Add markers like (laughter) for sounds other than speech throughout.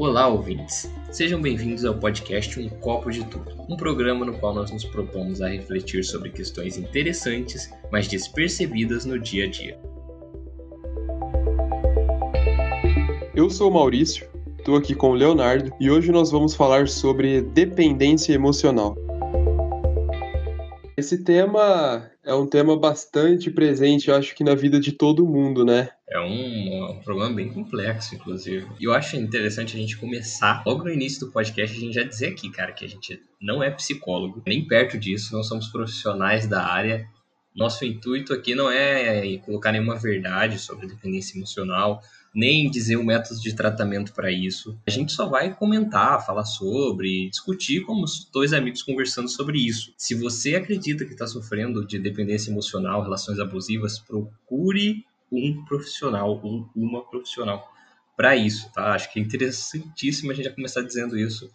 Olá, ouvintes! Sejam bem-vindos ao podcast Um Copo de Tudo, um programa no qual nós nos propomos a refletir sobre questões interessantes, mas despercebidas no dia a dia. Eu sou o Maurício, estou aqui com o Leonardo e hoje nós vamos falar sobre dependência emocional. Esse tema é um tema bastante presente, eu acho que na vida de todo mundo, né? É um, um, problema bem complexo, inclusive. E eu acho interessante a gente começar, logo no início do podcast, a gente já dizer aqui, cara, que a gente não é psicólogo, nem perto disso, não somos profissionais da área. Nosso intuito aqui não é colocar nenhuma verdade sobre dependência emocional, nem dizer o método de tratamento para isso. A gente só vai comentar, falar sobre, discutir como dois amigos conversando sobre isso. Se você acredita que está sofrendo de dependência emocional, relações abusivas, procure um profissional ou uma profissional para isso, tá? Acho que é interessantíssimo a gente já começar dizendo isso.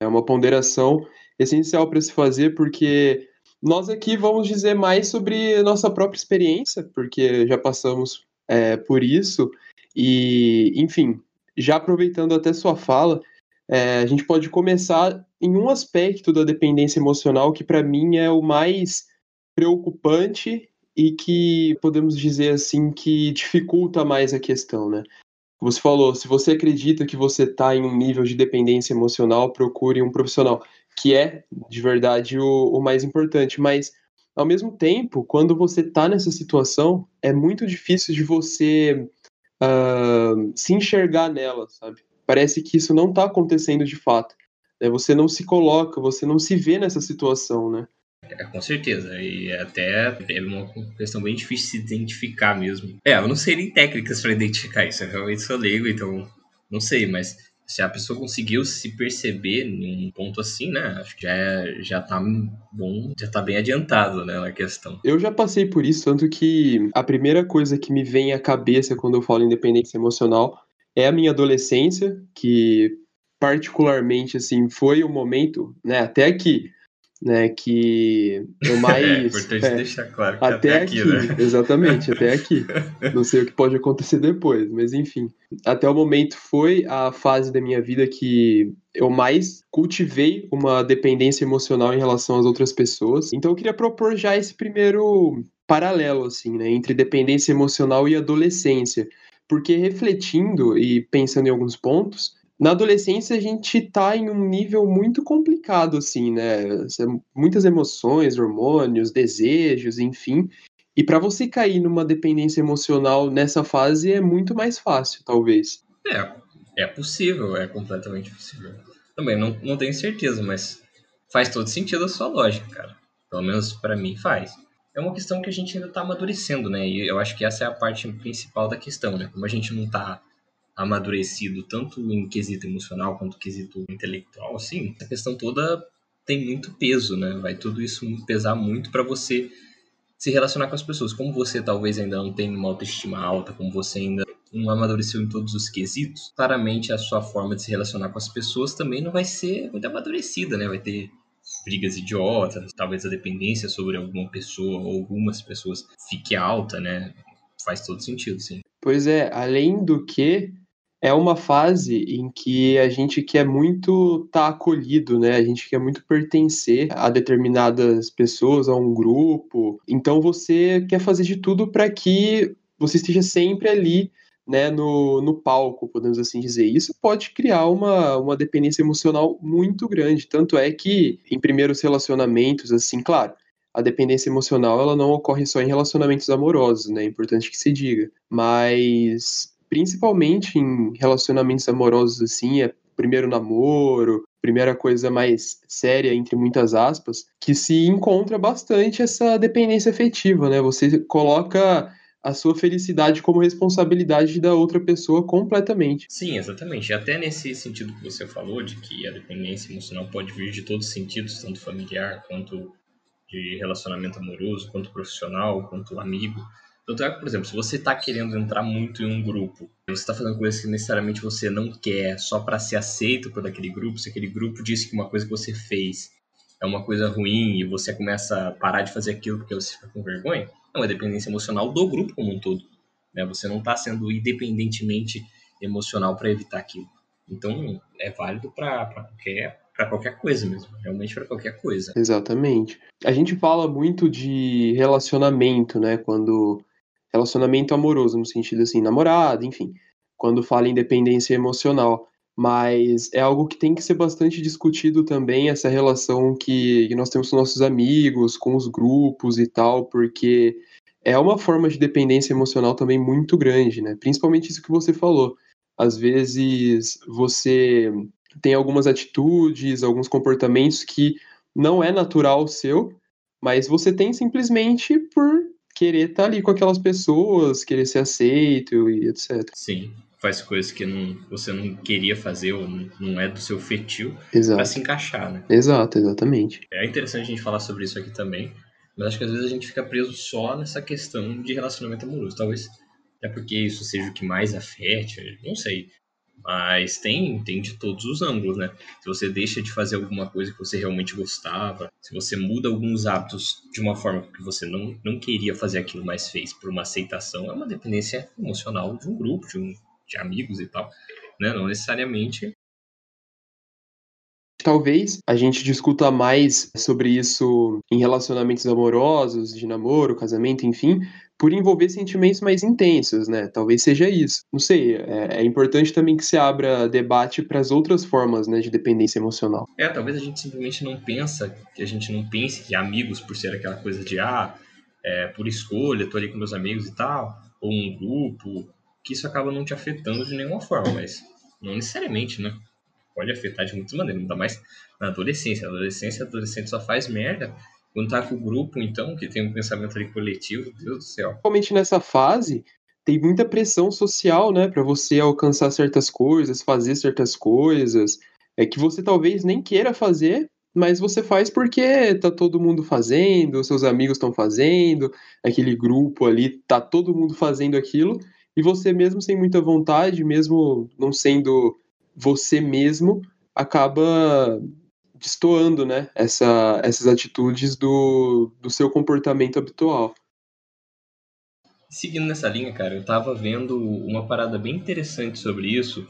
É uma ponderação essencial para se fazer, porque nós aqui vamos dizer mais sobre nossa própria experiência, porque já passamos é, por isso e, enfim, já aproveitando até sua fala, é, a gente pode começar em um aspecto da dependência emocional que, para mim, é o mais preocupante e que podemos dizer assim que dificulta mais a questão, né? Você falou, se você acredita que você está em um nível de dependência emocional, procure um profissional, que é de verdade o, o mais importante. Mas ao mesmo tempo, quando você está nessa situação, é muito difícil de você uh, se enxergar nela, sabe? Parece que isso não está acontecendo de fato. Né? Você não se coloca, você não se vê nessa situação, né? É, com certeza. E até é uma questão bem difícil de se identificar mesmo. É, eu não sei nem técnicas para identificar isso. Eu realmente sou leigo, então não sei, mas se a pessoa conseguiu se perceber em um ponto assim, né? Acho que já, é, já tá bom, já tá bem adiantado, né, na questão. Eu já passei por isso, tanto que a primeira coisa que me vem à cabeça quando eu falo independência emocional é a minha adolescência, que particularmente, assim, foi o momento, né, até aqui, né, que eu (laughs) mais... é importante é, deixar claro que até, até aqui, aqui né? exatamente, até aqui. (laughs) Não sei o que pode acontecer depois, mas enfim. Até o momento foi a fase da minha vida que eu mais cultivei uma dependência emocional em relação às outras pessoas. Então eu queria propor já esse primeiro paralelo, assim, né, entre dependência emocional e adolescência. Porque refletindo e pensando em alguns pontos, na adolescência a gente tá em um nível muito complicado, assim, né? Muitas emoções, hormônios, desejos, enfim. E para você cair numa dependência emocional nessa fase é muito mais fácil, talvez. É, é possível, é completamente possível. Também não, não tenho certeza, mas faz todo sentido a sua lógica, cara. Pelo menos para mim faz. É uma questão que a gente ainda tá amadurecendo, né? E eu acho que essa é a parte principal da questão, né? Como a gente não tá amadurecido, tanto em quesito emocional quanto quesito intelectual, assim, a questão toda tem muito peso, né? Vai tudo isso pesar muito para você se relacionar com as pessoas. Como você talvez ainda não tem uma autoestima alta, como você ainda não amadureceu em todos os quesitos, claramente a sua forma de se relacionar com as pessoas também não vai ser muito amadurecida, né? Vai ter brigas idiotas, talvez a dependência sobre alguma pessoa ou algumas pessoas fique alta, né? Faz todo sentido, sim. Pois é, além do que, é uma fase em que a gente quer muito estar tá acolhido, né? A gente quer muito pertencer a determinadas pessoas, a um grupo. Então você quer fazer de tudo para que você esteja sempre ali, né, no, no palco, podemos assim dizer. Isso pode criar uma, uma dependência emocional muito grande. Tanto é que em primeiros relacionamentos, assim, claro, a dependência emocional ela não ocorre só em relacionamentos amorosos, né? É importante que se diga. Mas principalmente em relacionamentos amorosos assim, é primeiro namoro, primeira coisa mais séria, entre muitas aspas, que se encontra bastante essa dependência afetiva, né? Você coloca a sua felicidade como responsabilidade da outra pessoa completamente. Sim, exatamente. Até nesse sentido que você falou, de que a dependência emocional pode vir de todos os sentidos, tanto familiar quanto de relacionamento amoroso, quanto profissional, quanto amigo. Tanto é que, por exemplo, se você está querendo entrar muito em um grupo, você está fazendo coisas que necessariamente você não quer só para ser aceito por aquele grupo, se aquele grupo disse que uma coisa que você fez é uma coisa ruim e você começa a parar de fazer aquilo porque você fica com vergonha, é uma dependência emocional do grupo como um todo. Né? Você não está sendo independentemente emocional para evitar aquilo. Então, é válido para qualquer para qualquer coisa mesmo, realmente para qualquer coisa. Exatamente. A gente fala muito de relacionamento, né? Quando relacionamento amoroso no sentido assim, namorado, enfim, quando fala em dependência emocional, mas é algo que tem que ser bastante discutido também essa relação que, nós temos com nossos amigos, com os grupos e tal, porque é uma forma de dependência emocional também muito grande, né? Principalmente isso que você falou. Às vezes você tem algumas atitudes, alguns comportamentos que não é natural seu, mas você tem simplesmente por querer estar tá ali com aquelas pessoas, querer ser aceito e etc. Sim, faz coisas que não, você não queria fazer ou não é do seu fetil para se encaixar, né? Exato, exatamente. É interessante a gente falar sobre isso aqui também, mas acho que às vezes a gente fica preso só nessa questão de relacionamento amoroso. Talvez é porque isso seja o que mais afete, não sei. Mas tem, tem de todos os ângulos, né? Se você deixa de fazer alguma coisa que você realmente gostava, se você muda alguns hábitos de uma forma que você não, não queria fazer aquilo, mas fez por uma aceitação, é uma dependência emocional de um grupo, de, um, de amigos e tal, né? Não necessariamente Talvez a gente discuta mais sobre isso em relacionamentos amorosos, de namoro, casamento, enfim, por envolver sentimentos mais intensos, né? Talvez seja isso. Não sei, é, é importante também que se abra debate para as outras formas, né, de dependência emocional. É, talvez a gente simplesmente não pensa, que a gente não pense que amigos, por ser aquela coisa de, ah, é, por escolha, tô ali com meus amigos e tal, ou um grupo, que isso acaba não te afetando de nenhuma forma, mas não necessariamente, né? Pode afetar de muitas maneiras, ainda mais na adolescência. Na adolescência, adolescente só faz merda quando tá com o grupo, então, que tem um pensamento ali coletivo, Deus do céu. Principalmente nessa fase, tem muita pressão social, né, para você alcançar certas coisas, fazer certas coisas, é que você talvez nem queira fazer, mas você faz porque tá todo mundo fazendo, seus amigos estão fazendo, aquele grupo ali, tá todo mundo fazendo aquilo, e você mesmo sem muita vontade, mesmo não sendo você mesmo, acaba destoando, né, essa, essas atitudes do, do seu comportamento habitual. Seguindo nessa linha, cara, eu tava vendo uma parada bem interessante sobre isso,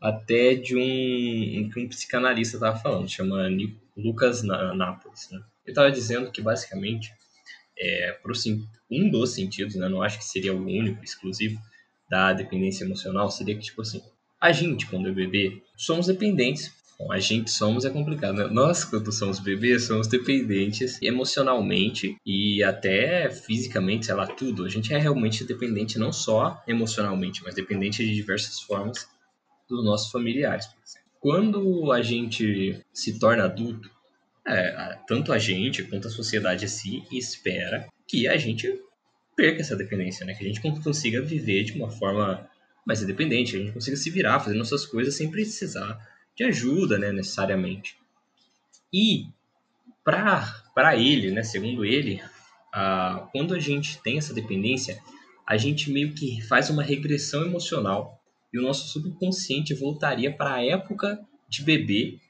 até de um um psicanalista tava falando, chama Lucas Nápoles, né? Ele tava dizendo que basicamente é, um dos sentidos, né, não acho que seria o único, exclusivo, da dependência emocional, seria que, tipo assim, a gente, quando é bebê, somos dependentes A gente somos é complicado, né? Nós, quando somos bebês, somos dependentes emocionalmente e até fisicamente, sei lá, tudo. A gente é realmente dependente não só emocionalmente, mas dependente de diversas formas dos nossos familiares, por exemplo. Quando a gente se torna adulto, é, tanto a gente quanto a sociedade assim espera que a gente perca essa dependência, né? Que a gente consiga viver de uma forma mais independente, a gente consiga se virar, fazer nossas coisas sem precisar de ajuda, né, necessariamente. E para ele, né, segundo ele, quando a gente tem essa dependência, a gente meio que faz uma regressão emocional e o nosso subconsciente voltaria para a época de bebê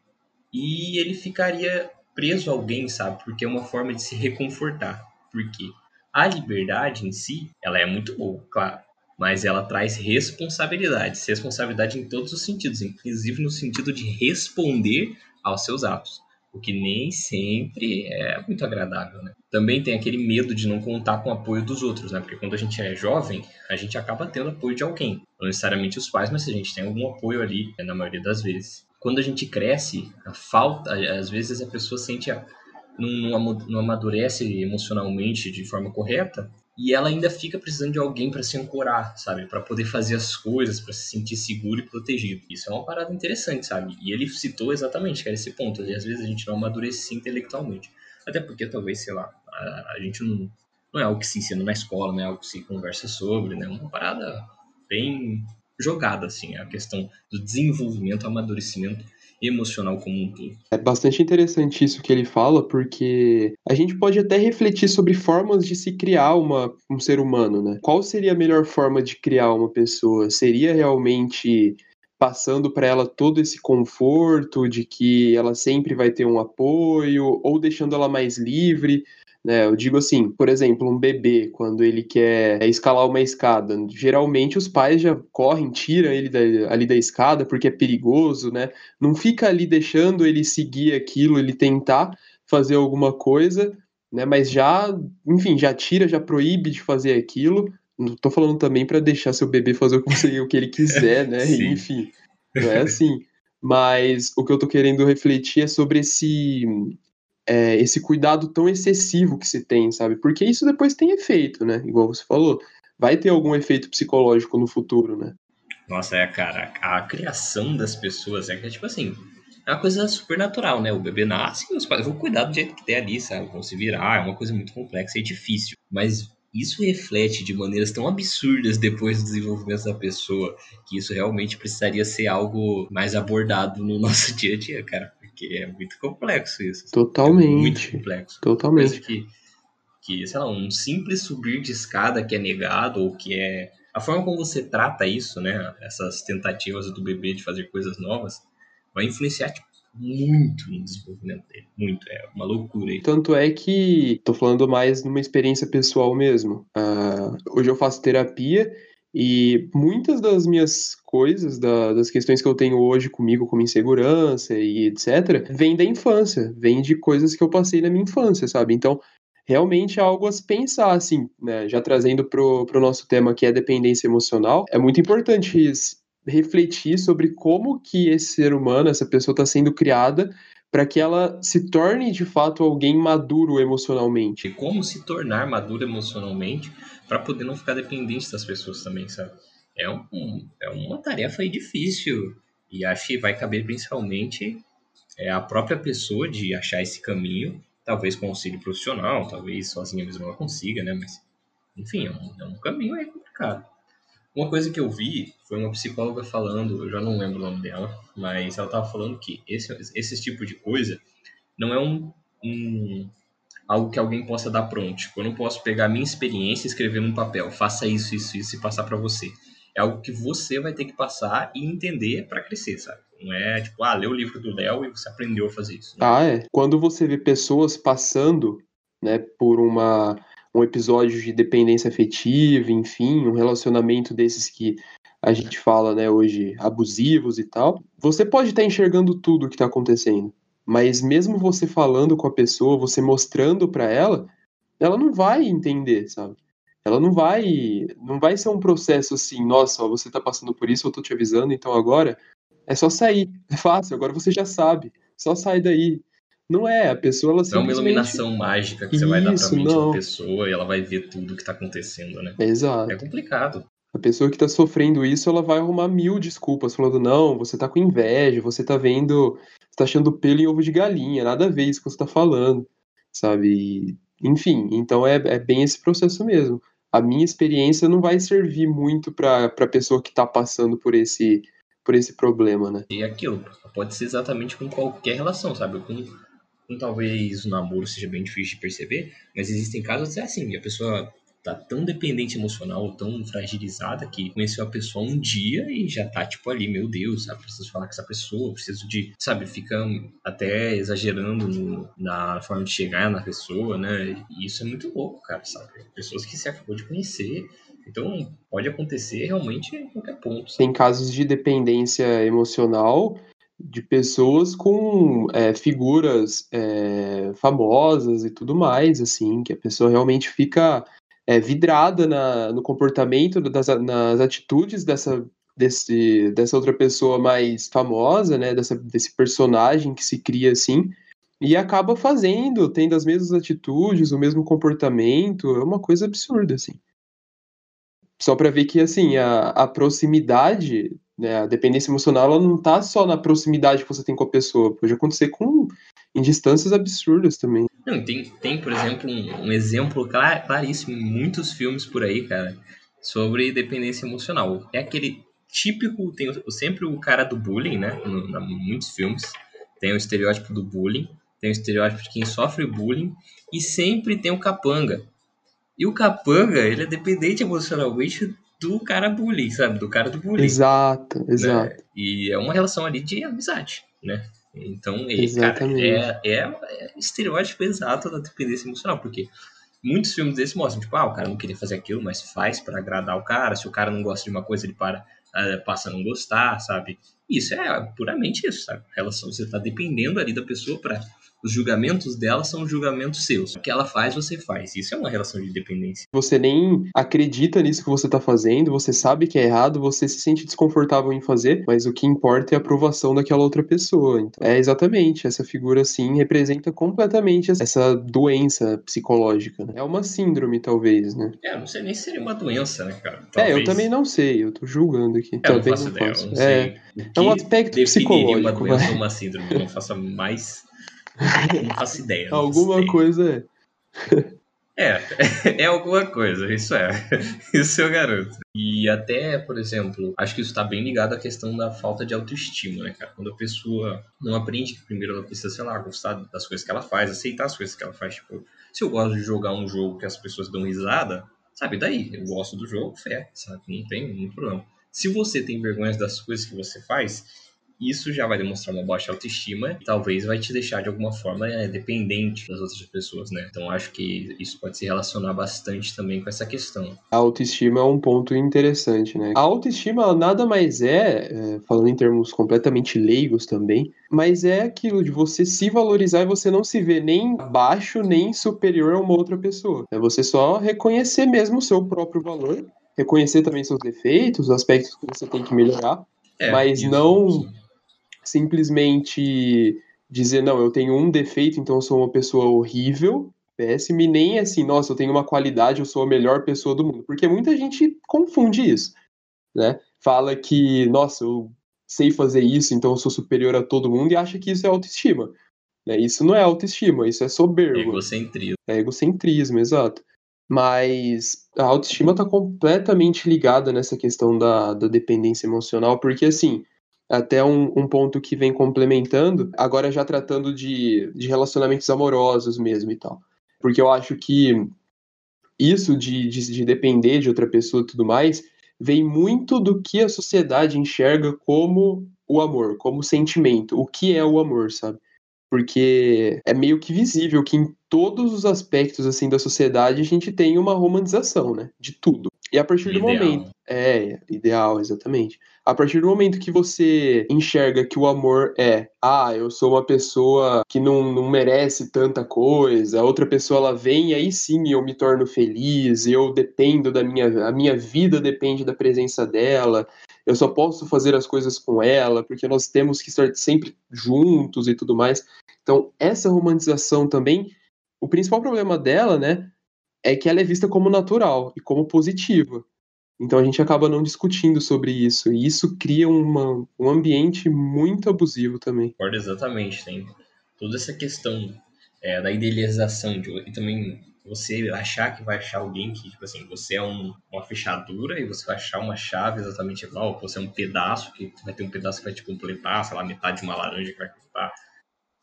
e ele ficaria preso a alguém, sabe? Porque é uma forma de se reconfortar. Porque a liberdade em si, ela é muito boa, claro mas ela traz responsabilidades, responsabilidade em todos os sentidos, inclusive no sentido de responder aos seus atos, o que nem sempre é muito agradável, né? Também tem aquele medo de não contar com o apoio dos outros, né? Porque quando a gente é jovem, a gente acaba tendo apoio de alguém, não necessariamente os pais, mas a gente tem algum apoio ali, né, na maioria das vezes. Quando a gente cresce, a falta, às vezes a pessoa sente a, não, não amadurece emocionalmente de forma correta e ela ainda fica precisando de alguém para se ancorar, sabe? Para poder fazer as coisas, para se sentir seguro e protegido. Isso é uma parada interessante, sabe? E ele citou exatamente que era esse ponto. E às vezes a gente não amadurece intelectualmente. Até porque talvez, sei lá, a, a gente não, não é algo que se ensina na escola, não é algo que se conversa sobre, né? Uma parada bem jogada, assim, a questão do desenvolvimento, amadurecimento emocional como um todo. É bastante interessante isso que ele fala, porque a gente pode até refletir sobre formas de se criar uma, um ser humano, né? Qual seria a melhor forma de criar uma pessoa? Seria realmente passando para ela todo esse conforto de que ela sempre vai ter um apoio, ou deixando ela mais livre, né? Eu digo assim, por exemplo, um bebê, quando ele quer escalar uma escada, geralmente os pais já correm, tiram ele da, ali da escada porque é perigoso, né? Não fica ali deixando ele seguir aquilo, ele tentar fazer alguma coisa, né? Mas já, enfim, já tira, já proíbe de fazer aquilo. Não tô falando também para deixar seu bebê fazer o que ele quiser, né? (laughs) Enfim, não é assim. Mas o que eu tô querendo refletir é sobre esse é, esse cuidado tão excessivo que se tem, sabe? Porque isso depois tem efeito, né? Igual você falou, vai ter algum efeito psicológico no futuro, né? Nossa, é, cara, a, a criação das pessoas é que, tipo assim, é uma coisa super natural, né? O bebê nasce e os pais vão cuidar do jeito que tem ali, sabe? Vão se virar, é uma coisa muito complexa e difícil. Mas isso reflete de maneiras tão absurdas depois do desenvolvimento da pessoa que isso realmente precisaria ser algo mais abordado no (laughs) nosso dia a dia, cara porque é muito complexo isso. Totalmente. É muito complexo. Totalmente. Que, que, sei lá, um simples subir de escada que é negado ou que é. A forma como você trata isso, né? Essas tentativas do bebê de fazer coisas novas, vai influenciar tipo, muito no desenvolvimento dele. Muito. É uma loucura. Aí. Tanto é que, tô falando mais numa experiência pessoal mesmo. Uh, hoje eu faço terapia e muitas das minhas coisas, da, das questões que eu tenho hoje comigo, como insegurança e etc., vem da infância, vem de coisas que eu passei na minha infância, sabe? Então, realmente é algo a se pensar, assim, né? Já trazendo pro, pro nosso tema que é dependência emocional, é muito importante refletir sobre como que esse ser humano, essa pessoa está sendo criada para que ela se torne de fato alguém maduro emocionalmente. E como se tornar maduro emocionalmente para poder não ficar dependente das pessoas também, sabe? É, um, é uma tarefa aí difícil e acho que vai caber principalmente é, a própria pessoa de achar esse caminho, talvez com auxílio profissional, talvez sozinha mesmo ela consiga, né? Mas, enfim, é um, é um caminho aí complicado. Uma coisa que eu vi foi uma psicóloga falando, eu já não lembro o nome dela, mas ela estava falando que esse, esse tipo de coisa não é um, um algo que alguém possa dar pronto. Tipo, eu não posso pegar a minha experiência e escrever num papel, faça isso, isso, isso e passar para você. É algo que você vai ter que passar e entender para crescer, sabe? Não é tipo, ah, lê o livro do Léo e você aprendeu a fazer isso. Né? Ah, é. Quando você vê pessoas passando, né, por uma um episódio de dependência afetiva, enfim, um relacionamento desses que a gente fala, né, hoje abusivos e tal, você pode estar enxergando tudo o que está acontecendo. Mas mesmo você falando com a pessoa, você mostrando para ela, ela não vai entender, sabe? Ela não vai, não vai ser um processo assim, nossa, ó, você tá passando por isso, eu tô te avisando, então agora é só sair, é fácil, agora você já sabe, só sai daí. Não é, a pessoa ela simplesmente... Não é uma iluminação mágica que você vai dar pra mente não. da pessoa e ela vai ver tudo que tá acontecendo, né? Exato. É complicado. A pessoa que tá sofrendo isso, ela vai arrumar mil desculpas, falando, não, você tá com inveja, você tá vendo tá achando pelo em ovo de galinha, nada a ver isso que você tá falando, sabe? E, enfim, então é, é bem esse processo mesmo. A minha experiência não vai servir muito para a pessoa que está passando por esse, por esse problema, né? E aquilo, pode ser exatamente com qualquer relação, sabe? Com, com talvez o namoro seja bem difícil de perceber, mas existem casos é assim, a pessoa tá tão dependente emocional, tão fragilizada que conheceu a pessoa um dia e já tá tipo ali, meu Deus, sabe? Preciso falar com essa pessoa, preciso de, sabe, fica até exagerando no, na forma de chegar na pessoa, né? E isso é muito louco, cara, sabe? Pessoas que se acabou de conhecer. Então, pode acontecer realmente em qualquer ponto. Sabe? Tem casos de dependência emocional de pessoas com é, figuras é, famosas e tudo mais, assim, que a pessoa realmente fica é, vidrada na, no comportamento, das, nas atitudes dessa, desse, dessa outra pessoa mais famosa, né? Dessa, desse personagem que se cria assim, e acaba fazendo, tendo as mesmas atitudes, o mesmo comportamento, é uma coisa absurda, assim. Só para ver que, assim, a, a proximidade, né, a dependência emocional, ela não tá só na proximidade que você tem com a pessoa, pode acontecer com em distâncias absurdas também. Não, tem, tem por exemplo, um, um exemplo clar, claríssimo em muitos filmes por aí, cara, sobre dependência emocional. É aquele típico, tem sempre o cara do bullying, né? Em muitos filmes. Tem o estereótipo do bullying, tem o estereótipo de quem sofre bullying, e sempre tem o capanga. E o capanga, ele é dependente emocionalmente do cara bullying, sabe? Do cara do bullying. Exato, exato. Né? E é uma relação ali de amizade, né? Então, ele, cara, é, é, é estereótipo exato da dependência emocional, porque muitos filmes desses mostram, tipo, ah, o cara não queria fazer aquilo, mas faz para agradar o cara. Se o cara não gosta de uma coisa, ele para, uh, passa a não gostar, sabe? Isso é puramente isso, sabe? Relação, você tá dependendo ali da pessoa para os julgamentos dela são julgamentos seus. O que ela faz, você faz. Isso é uma relação de dependência. Você nem acredita nisso que você está fazendo, você sabe que é errado, você se sente desconfortável em fazer, mas o que importa é a aprovação daquela outra pessoa. Então, é exatamente, essa figura assim representa completamente essa doença psicológica. Né? É uma síndrome, talvez, né? É, não sei nem se seria uma doença, né, cara? Talvez. É, eu também não sei, eu tô julgando aqui. É, talvez não faço ideia, não, não é, é um aspecto psicológico. uma doença ou uma síndrome, não faça mais (laughs) não faço ideia. Não alguma faço coisa é. É, (laughs) é alguma coisa, isso é. (laughs) Isso eu garanto. E até, por exemplo, acho que isso está bem ligado à questão da falta de autoestima, né, cara? Quando a pessoa não aprende que primeiro ela precisa, sei lá, gostar das coisas que ela faz, aceitar as coisas que ela faz. Tipo, se eu gosto de jogar um jogo que as pessoas dão risada, sabe, daí, eu gosto do jogo, fé, sabe? Não tem nenhum problema. Se você tem vergonha das coisas que você faz, isso já vai demonstrar uma baixa autoestima e talvez vai te deixar de alguma forma é, dependente das outras pessoas, né? Então acho que isso pode se relacionar bastante também com essa questão. A autoestima é um ponto interessante, né? A autoestima nada mais é, é, falando em termos completamente leigos também, mas é aquilo de você se valorizar e você não se ver nem abaixo nem superior a uma outra pessoa. É você só reconhecer mesmo o seu próprio valor, reconhecer também seus defeitos, os aspectos que você tem que melhorar, é, mas não isso simplesmente dizer, não, eu tenho um defeito, então eu sou uma pessoa horrível, péssima, e nem assim, nossa, eu tenho uma qualidade, eu sou a melhor pessoa do mundo. Porque muita gente confunde isso, né? Fala que, nossa, eu sei fazer isso, então eu sou superior a todo mundo, e acha que isso é autoestima. Né? Isso não é autoestima, isso é soberbo. Egocentrismo. É egocentrismo, exato. Mas a autoestima está completamente ligada nessa questão da, da dependência emocional, porque assim, até um, um, ponto que vem complementando, agora já tratando de, de relacionamentos amorosos mesmo e tal. Porque eu acho que isso de, de, de depender de outra pessoa e tudo mais, vem muito do que a sociedade enxerga como o amor, como sentimento. O que é o amor, sabe? Porque é meio que visível que em todos os aspectos assim da sociedade a gente tem uma romantização, né? De tudo. E a partir do momento. É, ideal, exatamente. A partir do momento que você enxerga que o amor é, ah, eu sou uma pessoa que não, não merece tanta coisa, a outra pessoa ela vem e aí sim eu me torno feliz, eu dependo da minha. A minha vida depende da presença dela, eu só posso fazer as coisas com ela, porque nós temos que estar sempre juntos e tudo mais. Então, essa romantização também, o principal problema dela, né, é que ela é vista como natural e como positiva. Então a gente acaba não discutindo sobre isso. E isso cria uma, um ambiente muito abusivo também. Concordo exatamente. Tem toda essa questão é, da idealização de, e também você achar que vai achar alguém que, tipo assim, você é um, uma fechadura e você vai achar uma chave exatamente igual, você é um pedaço, que vai ter um pedaço que vai te completar, sei lá, metade de uma laranja que vai completar.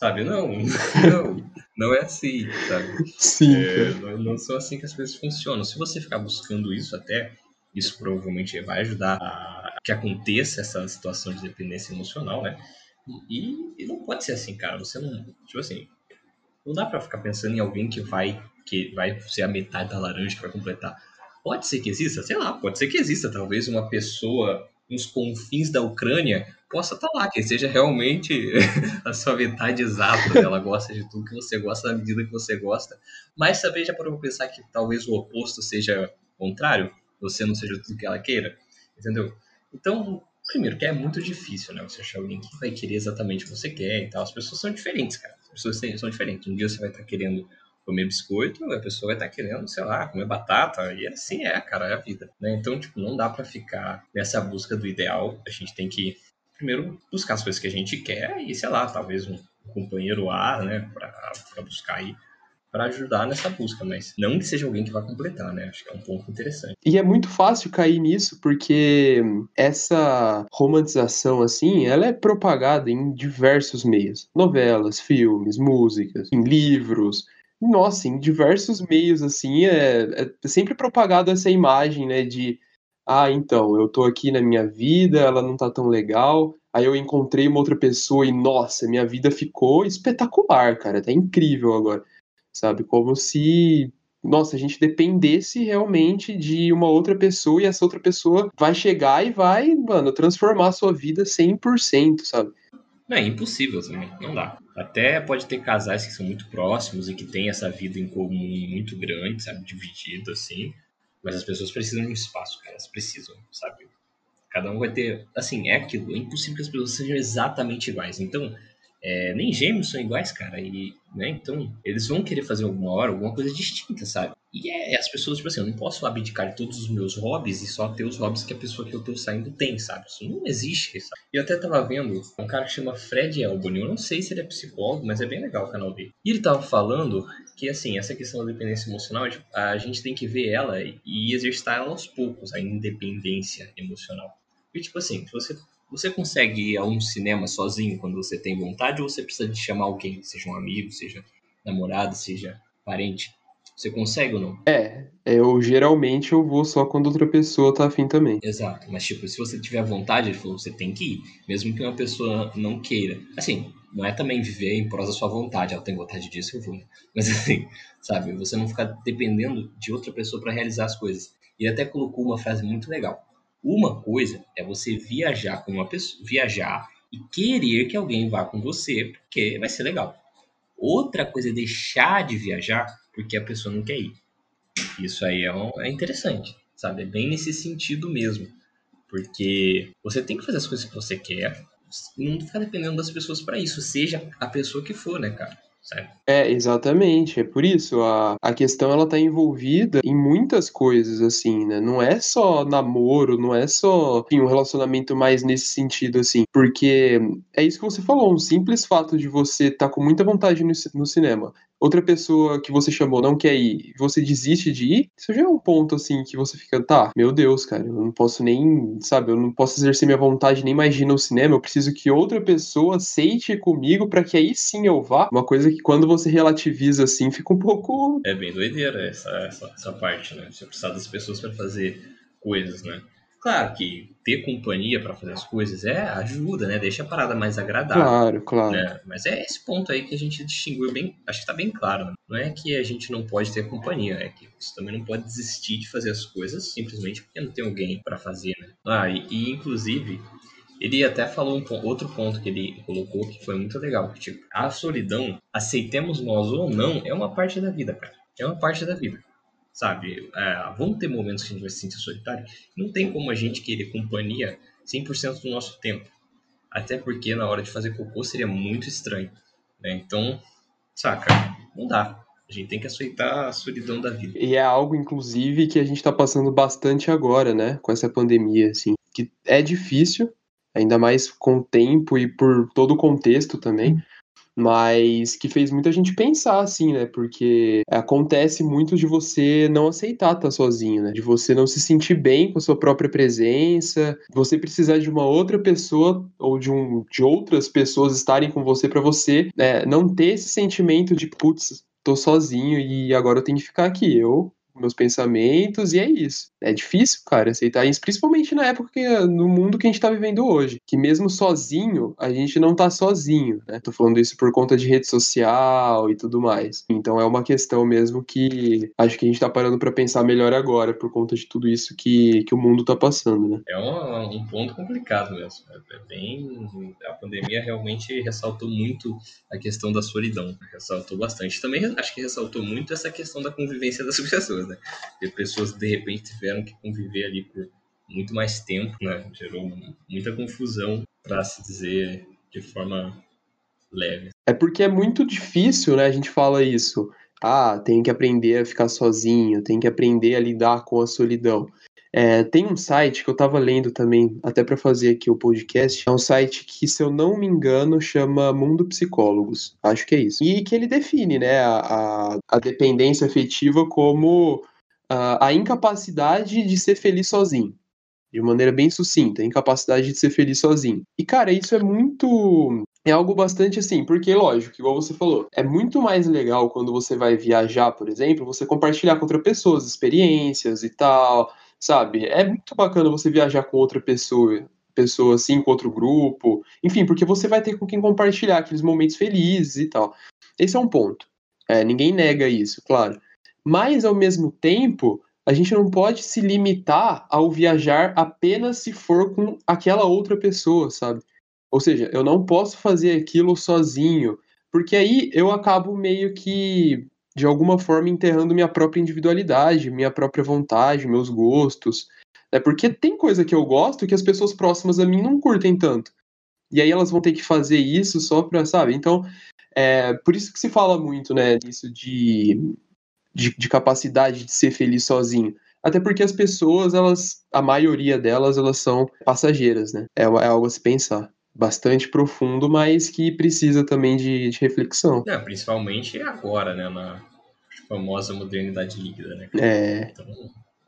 Sabe? Não, (laughs) não, não é assim, sabe? Sim. É, não, não são assim que as coisas funcionam. Se você ficar buscando isso até, isso provavelmente vai ajudar a que aconteça essa situação de dependência emocional, né? E, e, não pode ser assim, cara. Você não. Tipo assim. Não dá pra ficar pensando em alguém que vai. que vai ser a metade da laranja que vai completar. Pode ser que exista, sei lá, pode ser que exista. Talvez uma pessoa nos confins da Ucrânia possa estar tá lá, que seja realmente (laughs) a sua metade exata. Ela gosta de tudo que você gosta, da medida que você gosta. Mas também já podemos pensar que talvez o oposto seja contrário você não seja tudo que ela queira, entendeu? Então, primeiro, que é muito difícil, né? Você achar alguém que vai querer exatamente o que você quer e tal. As pessoas são diferentes, cara. As pessoas são diferentes. Um dia você vai estar querendo comer biscoito, a pessoa vai estar querendo, sei lá, comer batata, e assim é, cara, é a vida, né? Então, tipo, não dá para ficar nessa busca do ideal. A gente tem que, primeiro, buscar as coisas que a gente quer e, sei lá, talvez um companheiro A, né, pra buscar aí para ajudar nessa busca, mas não que seja alguém que vai completar, né? Acho que é um ponto interessante. E é muito fácil cair nisso, porque essa romantização, assim, ela é propagada em diversos meios. Novelas, filmes, músicas, em livros, nossa, em diversos meios, assim, é, é sempre propagado essa imagem, né, de, ah, então, eu tô aqui na minha vida, ela não tá tão legal, aí eu encontrei uma outra pessoa e, nossa, minha vida ficou espetacular, cara, tá incrível agora, sabe? Como se, nossa, a gente dependesse realmente de uma outra pessoa e essa outra pessoa vai chegar e vai, mano, transformar a sua vida 100%, sabe? Não, é impossível também, não dá. Até pode ter casais que são muito próximos e que têm essa vida em comum muito grande, sabe, dividido assim, mas as pessoas precisam de um espaço, cara, elas precisam, sabe? Cada um vai ter, assim, é aquilo, é impossível que as pessoas sejam exatamente iguais. Então, é, nem gêmeos são iguais, cara. E, né, então, eles vão querer fazer alguma hora alguma coisa distinta, sabe? E é, as pessoas, tipo assim, eu não posso abdicar de todos os meus hobbies e só ter os hobbies que a pessoa que eu tô saindo tem, sabe? Isso não existe, sabe? E eu até tava vendo um cara que chama Fred Elboni. Eu não sei se ele é psicólogo, mas é bem legal o canal dele. E ele tava falando que, assim, essa questão da dependência emocional, tipo, a gente tem que ver ela e exercitar ela aos poucos, a independência emocional. E, tipo assim, se você você consegue ir a um cinema sozinho quando você tem vontade ou você precisa de chamar alguém, seja um amigo, seja namorado, seja parente? Você consegue ou não? É, eu geralmente eu vou só quando outra pessoa tá afim também. Exato, mas tipo, se você tiver vontade, ele falou, você tem que ir, mesmo que uma pessoa não queira. Assim, não é também viver em prol da sua vontade, ela tem vontade disso, eu vou. (laughs) Mas assim, sabe, você não ficar dependendo de outra pessoa para realizar as coisas. Ele até colocou uma frase muito legal. Uma coisa é você viajar com uma pessoa, viajar e querer que alguém vá com você, porque vai ser legal. Outra coisa é deixar de viajar porque a pessoa não quer ir. Isso aí é, um, é interessante, sabe? É bem nesse sentido mesmo. Porque você tem que fazer as coisas que você quer, não ficar dependendo das pessoas para isso, seja a pessoa que for, né, cara? É, exatamente. É por isso, a, a questão ela tá envolvida em muitas coisas, assim, né? Não é só namoro, não é só enfim, um relacionamento mais nesse sentido, assim. Porque é isso que você falou, um simples fato de você estar tá com muita vontade no, no cinema outra pessoa que você chamou não quer ir, você desiste de ir, isso já é um ponto assim que você fica, tá, meu Deus, cara, eu não posso nem, sabe, eu não posso exercer minha vontade nem imagina no cinema, eu preciso que outra pessoa aceite comigo para que aí sim eu vá. Uma coisa que quando você relativiza assim, fica um pouco. É bem doideira essa, essa, essa parte, né? Você precisa das pessoas para fazer coisas, né? Claro que ter companhia para fazer as coisas é ajuda, né? Deixa a parada mais agradável. Claro, claro. Né? Mas é esse ponto aí que a gente distinguiu bem, acho que tá bem claro. Né? Não é que a gente não pode ter companhia, é que você também não pode desistir de fazer as coisas simplesmente porque não tem alguém para fazer, né? Ah, e, e, inclusive ele até falou um outro ponto que ele colocou que foi muito legal, que tipo, a solidão, aceitemos nós ou não, é uma parte da vida, cara. É uma parte da vida sabe? É, vão ter momentos que a gente vai se sentir solitário. Não tem como a gente querer companhia 100% do nosso tempo. Até porque na hora de fazer cocô seria muito estranho. Né? Então, saca? Não dá. A gente tem que aceitar a solidão da vida. E é algo, inclusive, que a gente está passando bastante agora, né? Com essa pandemia, assim. Que é difícil, ainda mais com o tempo e por todo o contexto também mas que fez muita gente pensar assim, né? Porque acontece muito de você não aceitar estar sozinho, né? De você não se sentir bem com a sua própria presença, você precisar de uma outra pessoa ou de, um, de outras pessoas estarem com você para você né, não ter esse sentimento de putz, tô sozinho e agora eu tenho que ficar aqui. Eu meus pensamentos, e é isso. É difícil, cara, aceitar isso, principalmente na época, que, no mundo que a gente tá vivendo hoje. Que mesmo sozinho, a gente não tá sozinho, né? Tô falando isso por conta de rede social e tudo mais. Então é uma questão mesmo que acho que a gente tá parando para pensar melhor agora, por conta de tudo isso que, que o mundo tá passando, né? É um, um ponto complicado mesmo. É, é bem. A pandemia realmente ressaltou muito a questão da solidão. Ressaltou bastante. Também acho que ressaltou muito essa questão da convivência das (laughs) pessoas né? E pessoas de repente tiveram que conviver ali por muito mais tempo, né? Gerou muita confusão, para se dizer de forma leve. É porque é muito difícil, né? A gente fala isso. Ah, tem que aprender a ficar sozinho, tem que aprender a lidar com a solidão. É, tem um site que eu estava lendo também, até para fazer aqui o podcast. É um site que, se eu não me engano, chama Mundo Psicólogos. Acho que é isso. E que ele define né, a, a dependência afetiva como a, a incapacidade de ser feliz sozinho de maneira bem sucinta, incapacidade de ser feliz sozinho. E, cara, isso é muito. É algo bastante assim, porque, lógico, igual você falou, é muito mais legal quando você vai viajar, por exemplo, você compartilhar com outra pessoa as experiências e tal, sabe? É muito bacana você viajar com outra pessoa, pessoa assim com outro grupo. Enfim, porque você vai ter com quem compartilhar aqueles momentos felizes e tal. Esse é um ponto. É, ninguém nega isso, claro. Mas, ao mesmo tempo, a gente não pode se limitar ao viajar apenas se for com aquela outra pessoa, sabe? Ou seja, eu não posso fazer aquilo sozinho, porque aí eu acabo meio que, de alguma forma, enterrando minha própria individualidade, minha própria vontade, meus gostos. É porque tem coisa que eu gosto que as pessoas próximas a mim não curtem tanto. E aí elas vão ter que fazer isso só pra, sabe? Então, é por isso que se fala muito, né, disso de, de, de capacidade de ser feliz sozinho. Até porque as pessoas, elas, a maioria delas, elas são passageiras, né? É, é algo a se pensar bastante profundo, mas que precisa também de, de reflexão. É, principalmente agora, né, na famosa modernidade líquida, né? É. Então,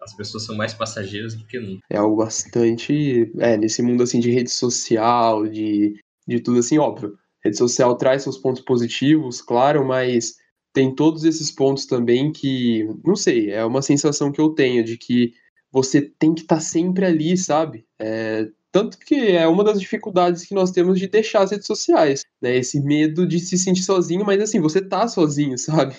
as pessoas são mais passageiras do que nunca. É algo bastante, é, nesse mundo assim de rede social, de, de tudo assim, óbvio. Rede social traz seus pontos positivos, claro, mas tem todos esses pontos também que, não sei, é uma sensação que eu tenho de que você tem que estar tá sempre ali, sabe? É, tanto que é uma das dificuldades que nós temos de deixar as redes sociais, né? Esse medo de se sentir sozinho, mas assim, você tá sozinho, (laughs) sabe?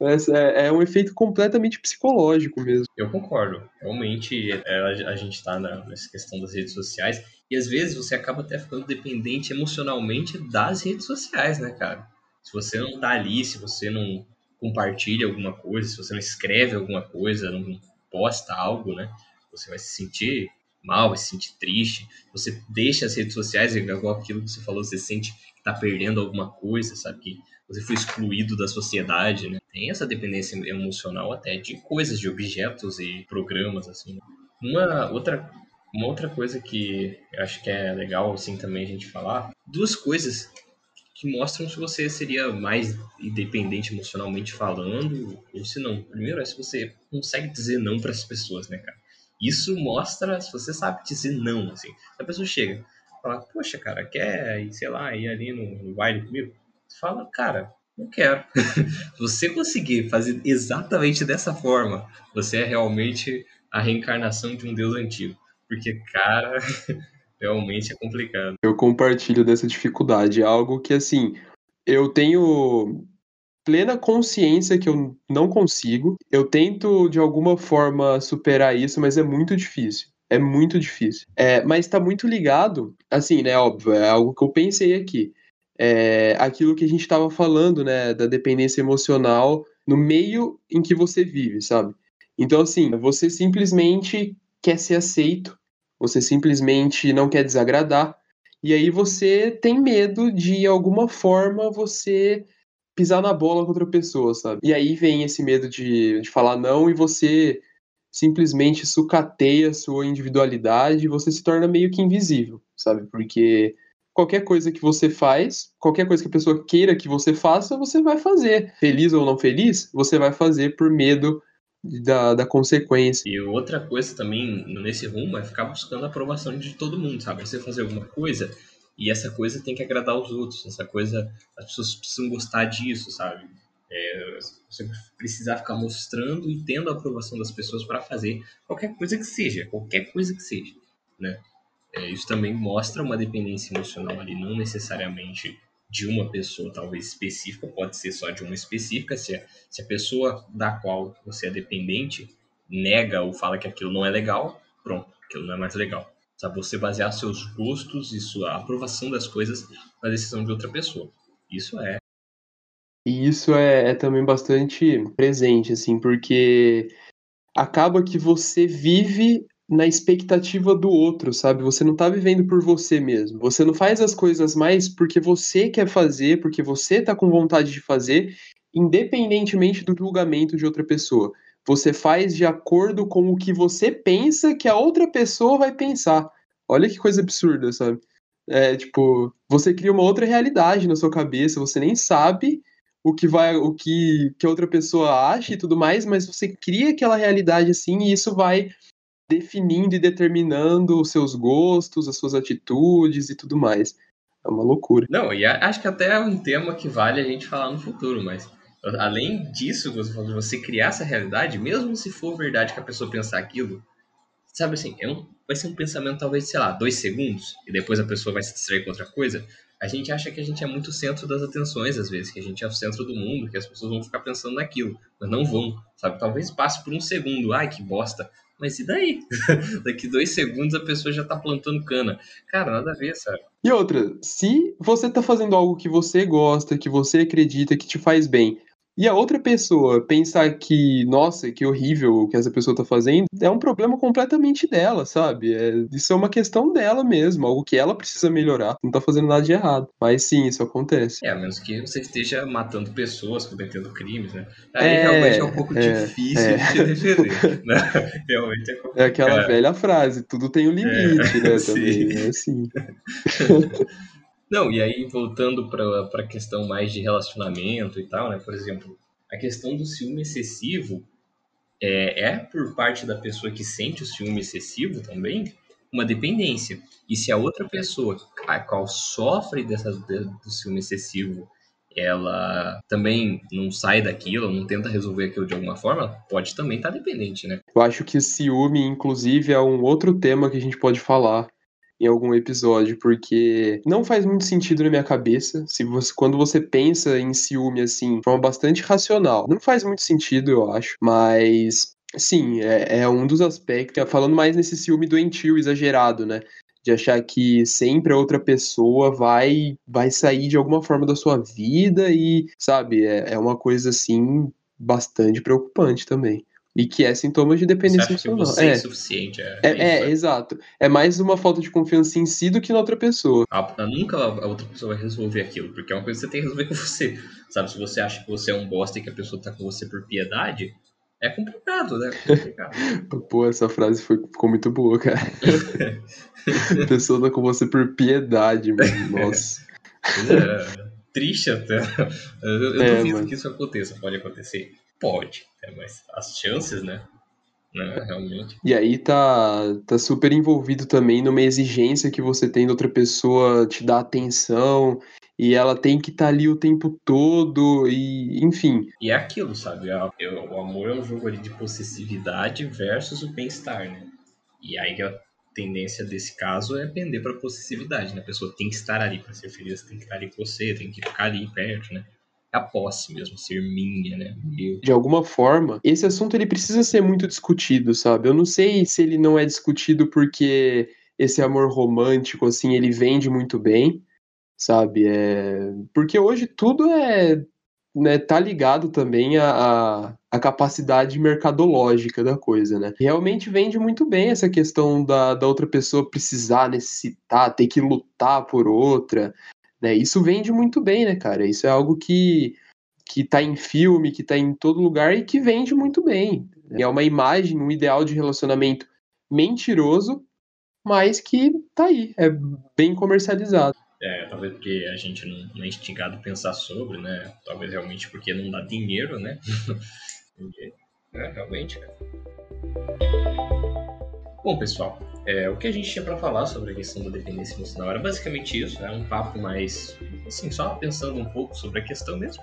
É, é um efeito completamente psicológico mesmo. Eu concordo. Realmente, é, a gente tá nessa questão das redes sociais e às vezes você acaba até ficando dependente emocionalmente das redes sociais, né, cara? Se você não tá ali, se você não compartilha alguma coisa, se você não escreve alguma coisa, não posta algo, né? Você vai se sentir mal, vai se sentir triste, você deixa as redes sociais, igual aquilo que você falou, você sente que tá perdendo alguma coisa, sabe? Que você foi excluído da sociedade, né? Tem essa dependência emocional até de coisas, de objetos e programas, assim. Uma outra, uma outra coisa que eu acho que é legal, assim, também a gente falar, duas coisas que mostram se você seria mais independente emocionalmente falando ou se não. Primeiro é se você consegue dizer não para as pessoas, né, cara? Isso mostra se você sabe dizer não, assim. A pessoa chega, fala, poxa, cara, quer, sei lá, ir ali no, no baile comigo? Você fala, cara, não quero. se (laughs) você conseguir fazer exatamente dessa forma, você é realmente a reencarnação de um deus antigo. Porque, cara, (laughs) realmente é complicado. Eu compartilho dessa dificuldade. Algo que, assim, eu tenho plena consciência que eu não consigo. Eu tento, de alguma forma, superar isso, mas é muito difícil. É muito difícil. É, mas está muito ligado, assim, né? Óbvio, é algo que eu pensei aqui. É aquilo que a gente estava falando, né? Da dependência emocional no meio em que você vive, sabe? Então, assim, você simplesmente quer ser aceito, você simplesmente não quer desagradar, e aí você tem medo de, alguma forma, você pisar na bola com outra pessoa, sabe? E aí vem esse medo de, de falar não e você simplesmente sucateia a sua individualidade e você se torna meio que invisível, sabe? Porque qualquer coisa que você faz, qualquer coisa que a pessoa queira que você faça, você vai fazer. Feliz ou não feliz, você vai fazer por medo da, da consequência. E outra coisa também nesse rumo é ficar buscando a aprovação de todo mundo, sabe? Você fazer alguma coisa e essa coisa tem que agradar os outros, essa coisa, as pessoas precisam gostar disso, sabe? É, você precisar ficar mostrando e tendo a aprovação das pessoas para fazer qualquer coisa que seja, qualquer coisa que seja, né? É, isso também mostra uma dependência emocional ali, não necessariamente de uma pessoa talvez específica, pode ser só de uma específica, se a, se a pessoa da qual você é dependente nega ou fala que aquilo não é legal, pronto, aquilo não é mais legal. Sabe? Você basear seus gostos e sua aprovação das coisas na decisão de outra pessoa. Isso é. E isso é, é também bastante presente, assim, porque acaba que você vive na expectativa do outro, sabe? Você não tá vivendo por você mesmo. Você não faz as coisas mais porque você quer fazer, porque você tá com vontade de fazer, independentemente do julgamento de outra pessoa. Você faz de acordo com o que você pensa que a outra pessoa vai pensar. Olha que coisa absurda, sabe? É, tipo, você cria uma outra realidade na sua cabeça, você nem sabe o que vai, o que, que outra pessoa acha e tudo mais, mas você cria aquela realidade assim e isso vai definindo e determinando os seus gostos, as suas atitudes e tudo mais. É uma loucura. Não, e acho que até é um tema que vale a gente falar no futuro, mas além disso, você criar essa realidade, mesmo se for verdade que a pessoa pensar aquilo, sabe assim, é um vai ser um pensamento talvez, sei lá, dois segundos, e depois a pessoa vai se distrair com outra coisa. A gente acha que a gente é muito centro das atenções, às vezes, que a gente é o centro do mundo, que as pessoas vão ficar pensando naquilo, mas não vão, sabe? Talvez passe por um segundo, ai que bosta, mas e daí? (laughs) Daqui dois segundos a pessoa já tá plantando cana. Cara, nada a ver, sabe? E outra, se você tá fazendo algo que você gosta, que você acredita que te faz bem, e a outra pessoa pensar que, nossa, que horrível o que essa pessoa tá fazendo, é um problema completamente dela, sabe? É, isso é uma questão dela mesmo, algo que ela precisa melhorar. Não tá fazendo nada de errado. Mas sim, isso acontece. É, a menos que você esteja matando pessoas, cometendo crimes, né? Aí é, realmente é um pouco é, difícil é. de defender. Né? (laughs) Realmente é complicado. É aquela velha frase, tudo tem um limite, é, né? (laughs) Também, é assim. (laughs) Não, e aí voltando para a questão mais de relacionamento e tal, né? Por exemplo, a questão do ciúme excessivo é, é por parte da pessoa que sente o ciúme excessivo também uma dependência. E se a outra pessoa a qual sofre dessa, do ciúme excessivo ela também não sai daquilo, não tenta resolver aquilo de alguma forma, pode também estar tá dependente, né? Eu acho que ciúme, inclusive, é um outro tema que a gente pode falar em algum episódio, porque não faz muito sentido na minha cabeça. Se você, quando você pensa em ciúme assim, de forma bastante racional, não faz muito sentido, eu acho. Mas sim, é, é um dos aspectos. Falando mais nesse ciúme doentio, exagerado, né? de achar que sempre a outra pessoa vai vai sair de alguma forma da sua vida e, sabe, é, é uma coisa assim bastante preocupante também. E que é sintoma de dependência você emocional. você é, é suficiente. É, é, é, é, exato. É mais uma falta de confiança em si do que na outra pessoa. A, nunca a outra pessoa vai resolver aquilo, porque é uma coisa que você tem que resolver (laughs) com você. Sabe, se você acha que você é um bosta e que a pessoa tá com você por piedade, é complicado, né? É complicado. (laughs) Pô, essa frase foi, ficou muito boa, cara. (laughs) a pessoa tá com você por piedade, mano. Nossa. É, triste até. Eu, eu é, duvido que isso aconteça. Pode acontecer. Pode, é, mas as chances, né? Né, realmente. E aí tá, tá super envolvido também numa exigência que você tem da outra pessoa te dar atenção e ela tem que estar tá ali o tempo todo e enfim. E é aquilo, sabe? O amor é um jogo ali de possessividade versus o bem-estar, né? E aí a tendência desse caso é pender para possessividade, né? A pessoa tem que estar ali para ser feliz, tem que estar ali com você, tem que ficar ali perto, né? A posse mesmo, ser minha, né? De alguma forma, esse assunto ele precisa ser muito discutido, sabe? Eu não sei se ele não é discutido porque esse amor romântico, assim, ele vende muito bem, sabe? É... Porque hoje tudo é. Né, tá ligado também à, à, capacidade mercadológica da coisa, né? Realmente vende muito bem essa questão da, da outra pessoa precisar, necessitar, ter que lutar por outra, né? Isso vende muito bem, né, cara? Isso é algo que, que tá em filme, que tá em todo lugar e que vende muito bem. É uma imagem, um ideal de relacionamento mentiroso, mas que tá aí, é bem comercializado. É, talvez porque a gente não, não é instigado a pensar sobre, né? Talvez realmente porque não dá dinheiro, né? (laughs) é, realmente, cara. Bom, pessoal, é, o que a gente tinha para falar sobre a questão da dependência emocional era basicamente isso, né? Um papo mais, assim, só pensando um pouco sobre a questão mesmo.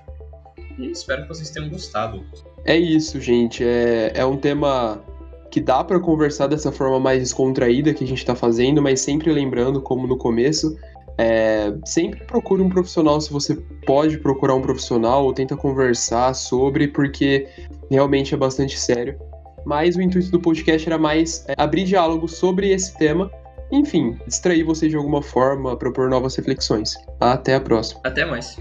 E espero que vocês tenham gostado. É isso, gente. É, é um tema que dá para conversar dessa forma mais descontraída que a gente está fazendo, mas sempre lembrando, como no começo, é, sempre procure um profissional se você pode procurar um profissional ou tenta conversar sobre, porque realmente é bastante sério mas o intuito do podcast era mais é, abrir diálogo sobre esse tema. Enfim, distrair você de alguma forma, propor novas reflexões. Até a próxima. Até mais.